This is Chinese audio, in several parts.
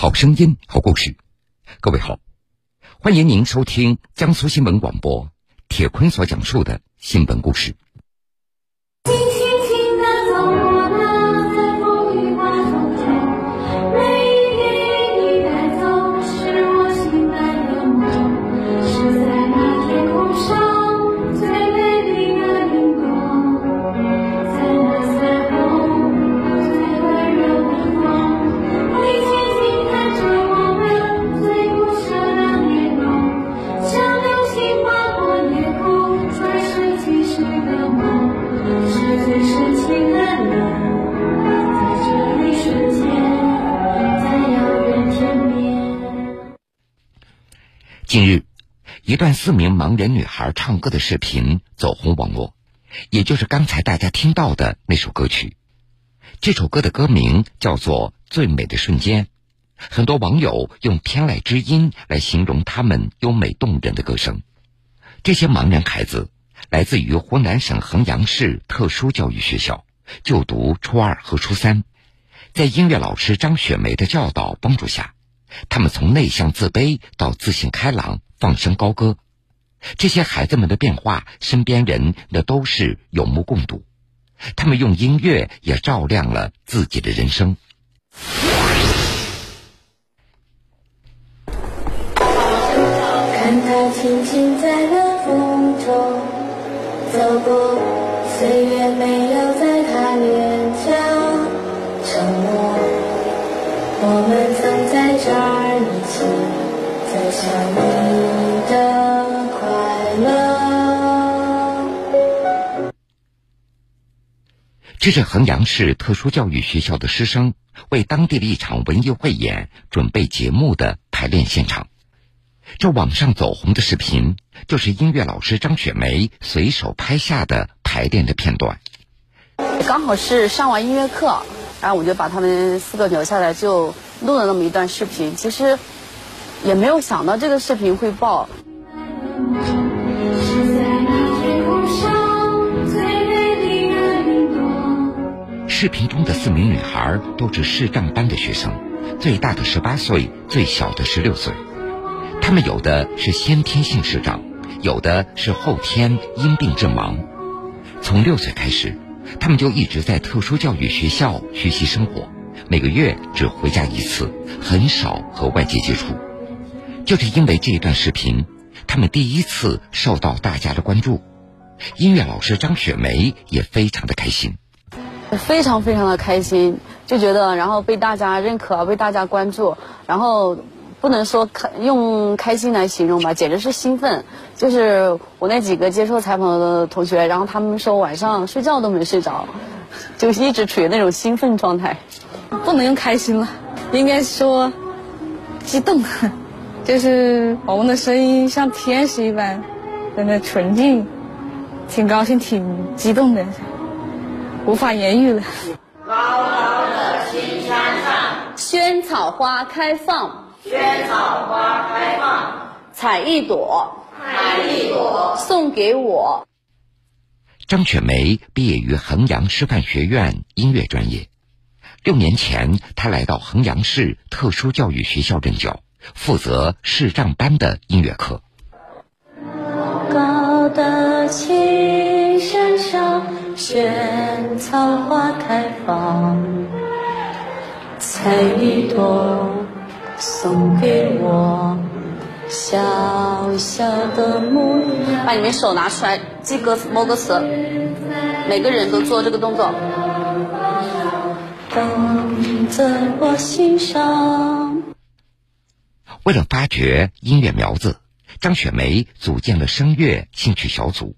好声音，好故事。各位好，欢迎您收听江苏新闻广播铁坤所讲述的新闻故事。近日，一段四名盲人女孩唱歌的视频走红网络，也就是刚才大家听到的那首歌曲。这首歌的歌名叫做《最美的瞬间》，很多网友用“天籁之音”来形容他们优美动人的歌声。这些盲人孩子来自于湖南省衡阳市特殊教育学校，就读初二和初三，在音乐老师张雪梅的教导帮助下。他们从内向自卑到自信开朗，放声高歌。这些孩子们的变化，身边人那都是有目共睹。他们用音乐也照亮了自己的人生。看他轻轻在冷风中走过，岁月没有在他脸颊沉默。曾在一起分享你的快乐。这是衡阳市特殊教育学校的师生为当地的一场文艺汇演准备节目的排练现场。这网上走红的视频，就是音乐老师张雪梅随手拍下的排练的片段。刚好是上完音乐课。然后我就把他们四个留下来，就录了那么一段视频。其实也没有想到这个视频会爆。视频中的四名女孩都是视障班的学生，最大的十八岁，最小的十六岁。她们有的是先天性视障，有的是后天因病致盲。从六岁开始。他们就一直在特殊教育学校学习生活，每个月只回家一次，很少和外界接触。就是因为这一段视频，他们第一次受到大家的关注。音乐老师张雪梅也非常的开心，非常非常的开心，就觉得然后被大家认可，被大家关注，然后。不能说开用开心来形容吧，简直是兴奋。就是我那几个接受采访的同学，然后他们说晚上睡觉都没睡着，就一直处于那种兴奋状态。不能用开心了，应该说激动。就是我们的声音像天使一般，真的纯净，挺高兴，挺激动的，无法言喻了。高高的青山上，萱草花开放。萱草花开放，采一朵，采一朵送给我。张雪梅毕业于衡阳师范学院音乐专业，六年前他来到衡阳市特殊教育学校任教，负责视障班的音乐课。高的青山上，萱草花开放，采一朵。送给我小小的。把你们手拿出来，记歌词，摸歌词。每个人都做这个动作。等在我心上。为了发掘音乐苗子，张雪梅组建了声乐兴趣小组。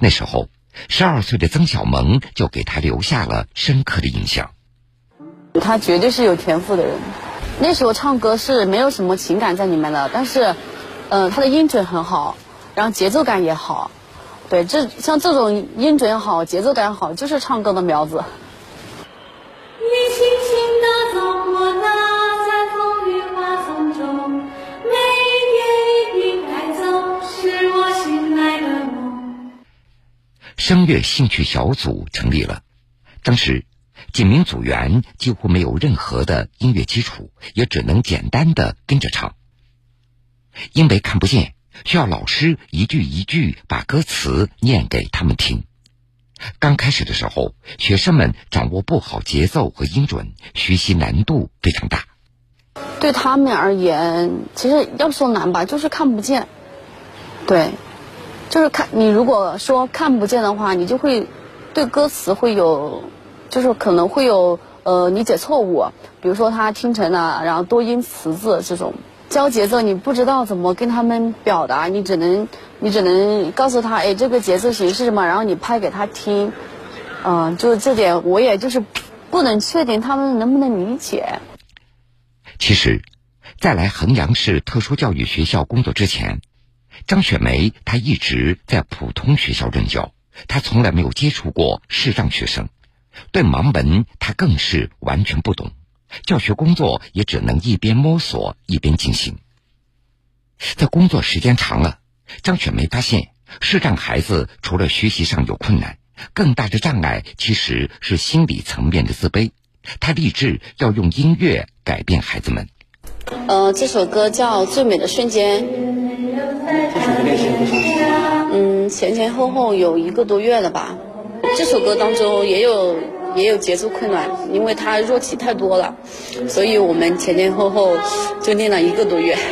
那时候，十二岁的曾小萌就给她留下了深刻的印象。他绝对是有天赋的人。那时候唱歌是没有什么情感在里面的，但是，嗯，他的音准很好，然后节奏感也好，对，这像这种音准好、节奏感好，就是唱歌的苗子。声乐兴趣小组成立了，当时。几名组员几乎没有任何的音乐基础，也只能简单的跟着唱。因为看不见，需要老师一句一句把歌词念给他们听。刚开始的时候，学生们掌握不好节奏和音准，学习难度非常大。对他们而言，其实要说难吧，就是看不见。对，就是看你如果说看不见的话，你就会对歌词会有，就是可能会有呃理解错误。比如说他听成了然后多音词字这种教节奏，你不知道怎么跟他们表达，你只能你只能告诉他，哎，这个节奏型是什么，然后你拍给他听。嗯，就这点我也就是不能确定他们能不能理解。其实，在来衡阳市特殊教育学校工作之前，张雪梅她一直在普通学校任教，她从来没有接触过视障学生，对盲文她更是完全不懂，教学工作也只能一边摸索一边进行。在工作时间长了，张雪梅发现，视障孩子除了学习上有困难，更大的障碍其实是心理层面的自卑。她立志要用音乐改变孩子们。呃，这首歌叫《最美的瞬间》。嗯，前前后后有一个多月了吧。这首歌当中也有也有节奏困难，因为它弱起太多了，所以我们前前后后就练了一个多月。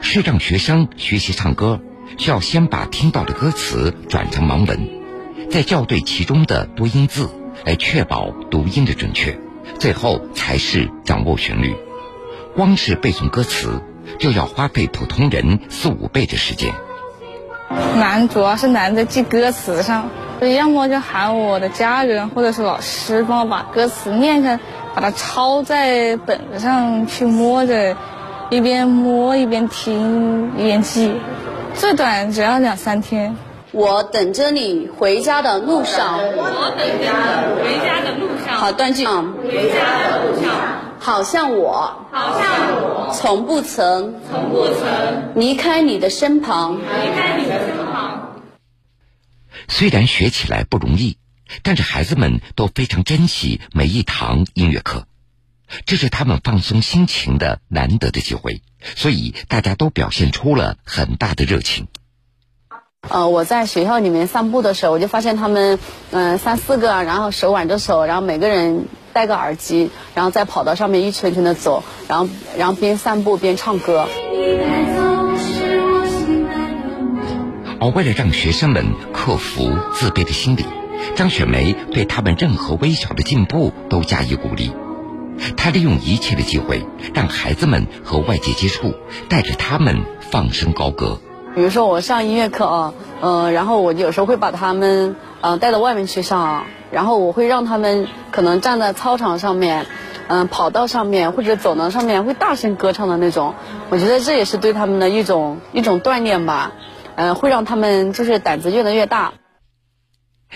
视障学生学习唱歌，需要先把听到的歌词转成盲文，再校对其中的多音字，来确保读音的准确。最后才是掌握旋律。光是背诵歌词，就要花费普通人四五倍的时间。难主要是难在记歌词上，所以要么就喊我的家人或者是老师帮我把歌词念下，把它抄在本子上去摸着，一边摸一边听一边记，最短只要两三天。我等着你回家的路上，我等着你回家的路上。好断句。回家的路上，好像我，好像我从不曾，从不曾离开你的身旁，离开你的身旁。虽然学起来不容易，但是孩子们都非常珍惜每一堂音乐课，这是他们放松心情的难得的机会，所以大家都表现出了很大的热情。呃，我在学校里面散步的时候，我就发现他们，嗯，三四个，然后手挽着手，然后每个人戴个耳机，然后在跑道上面一圈圈的走，然后然后边散步边唱歌。而为了让学生们克服自卑的心理，张雪梅对他们任何微小的进步都加以鼓励。她利用一切的机会，让孩子们和外界接触，带着他们放声高歌。比如说我上音乐课啊，嗯，然后我有时候会把他们嗯带到外面去上，然后我会让他们可能站在操场上面，嗯，跑道上面或者走廊上面会大声歌唱的那种。我觉得这也是对他们的一种一种锻炼吧，嗯，会让他们就是胆子越来越大。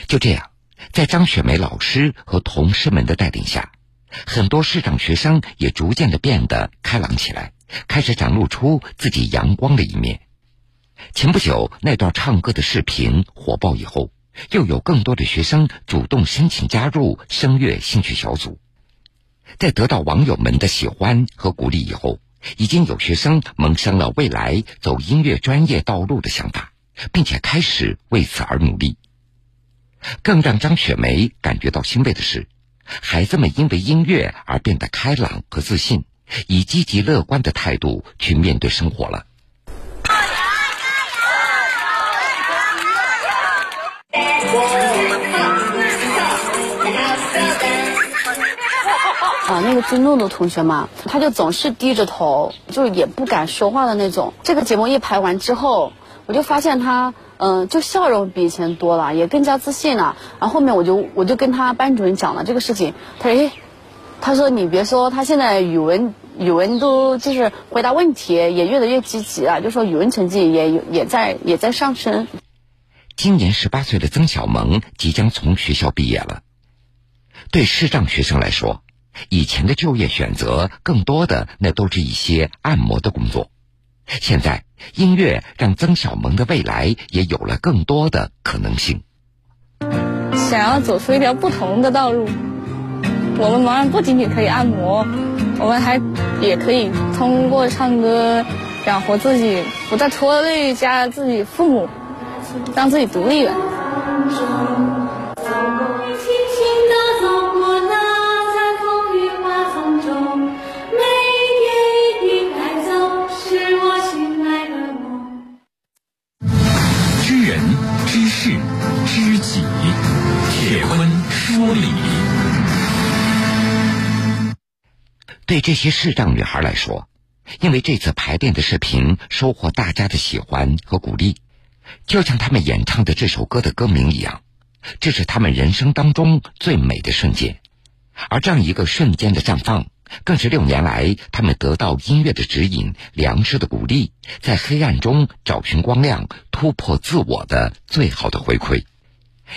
就这样，在张雪梅老师和同事们的带领下，很多视障学生也逐渐的变得开朗起来，开始展露出自己阳光的一面。前不久，那段唱歌的视频火爆以后，又有更多的学生主动申请加入声乐兴趣小组。在得到网友们的喜欢和鼓励以后，已经有学生萌生了未来走音乐专业道路的想法，并且开始为此而努力。更让张雪梅感觉到欣慰的是，孩子们因为音乐而变得开朗和自信，以积极乐观的态度去面对生活了。啊，那个金露露同学嘛，他就总是低着头，就也不敢说话的那种。这个节目一排完之后，我就发现他，嗯，就笑容比以前多了，也更加自信了。然后后面我就我就跟他班主任讲了这个事情，他说，哎，他说你别说，他现在语文语文都就是回答问题也越来越积极了，就说语文成绩也也在也在上升。今年十八岁的曾小萌即将从学校毕业了，对视障学生来说。以前的就业选择更多的那都是一些按摩的工作，现在音乐让曾小萌的未来也有了更多的可能性。想要走出一条不同的道路。我们盲人不仅仅可以按摩，我们还也可以通过唱歌养活自己，不再拖累家自己父母，让自己独立了。对这些视障女孩来说，因为这次排练的视频收获大家的喜欢和鼓励，就像他们演唱的这首歌的歌名一样，这是他们人生当中最美的瞬间。而这样一个瞬间的绽放，更是六年来他们得到音乐的指引、良师的鼓励，在黑暗中找寻光亮、突破自我的最好的回馈。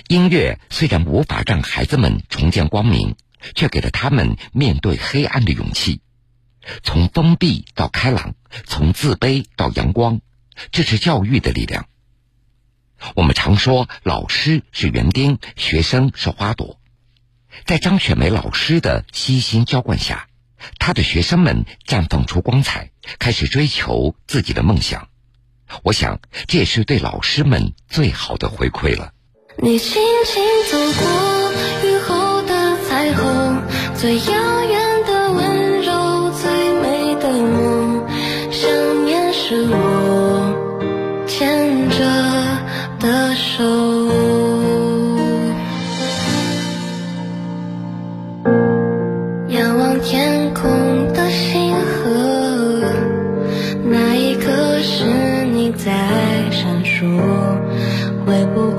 音乐虽然无法让孩子们重见光明。却给了他们面对黑暗的勇气，从封闭到开朗，从自卑到阳光，这是教育的力量。我们常说，老师是园丁，学生是花朵。在张雪梅老师的悉心浇灌下，她的学生们绽放出光彩，开始追求自己的梦想。我想，这也是对老师们最好的回馈了。你轻轻走过，最遥远的温柔，最美的梦，想念是我牵着的手。仰望天空的星河，那一刻是你在闪烁，会不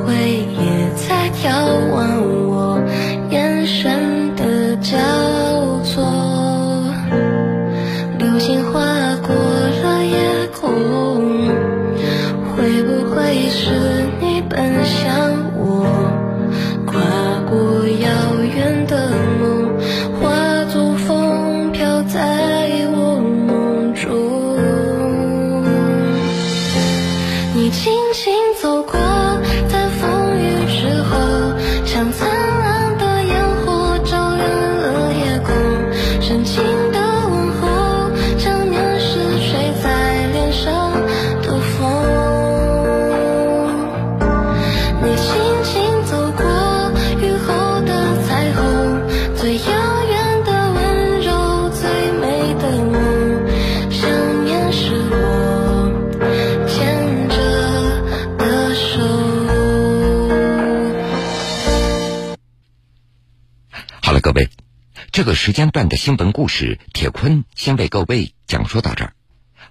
这个时间段的新闻故事，铁坤先为各位讲述到这儿。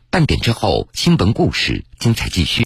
半点之后，新闻故事精彩继续。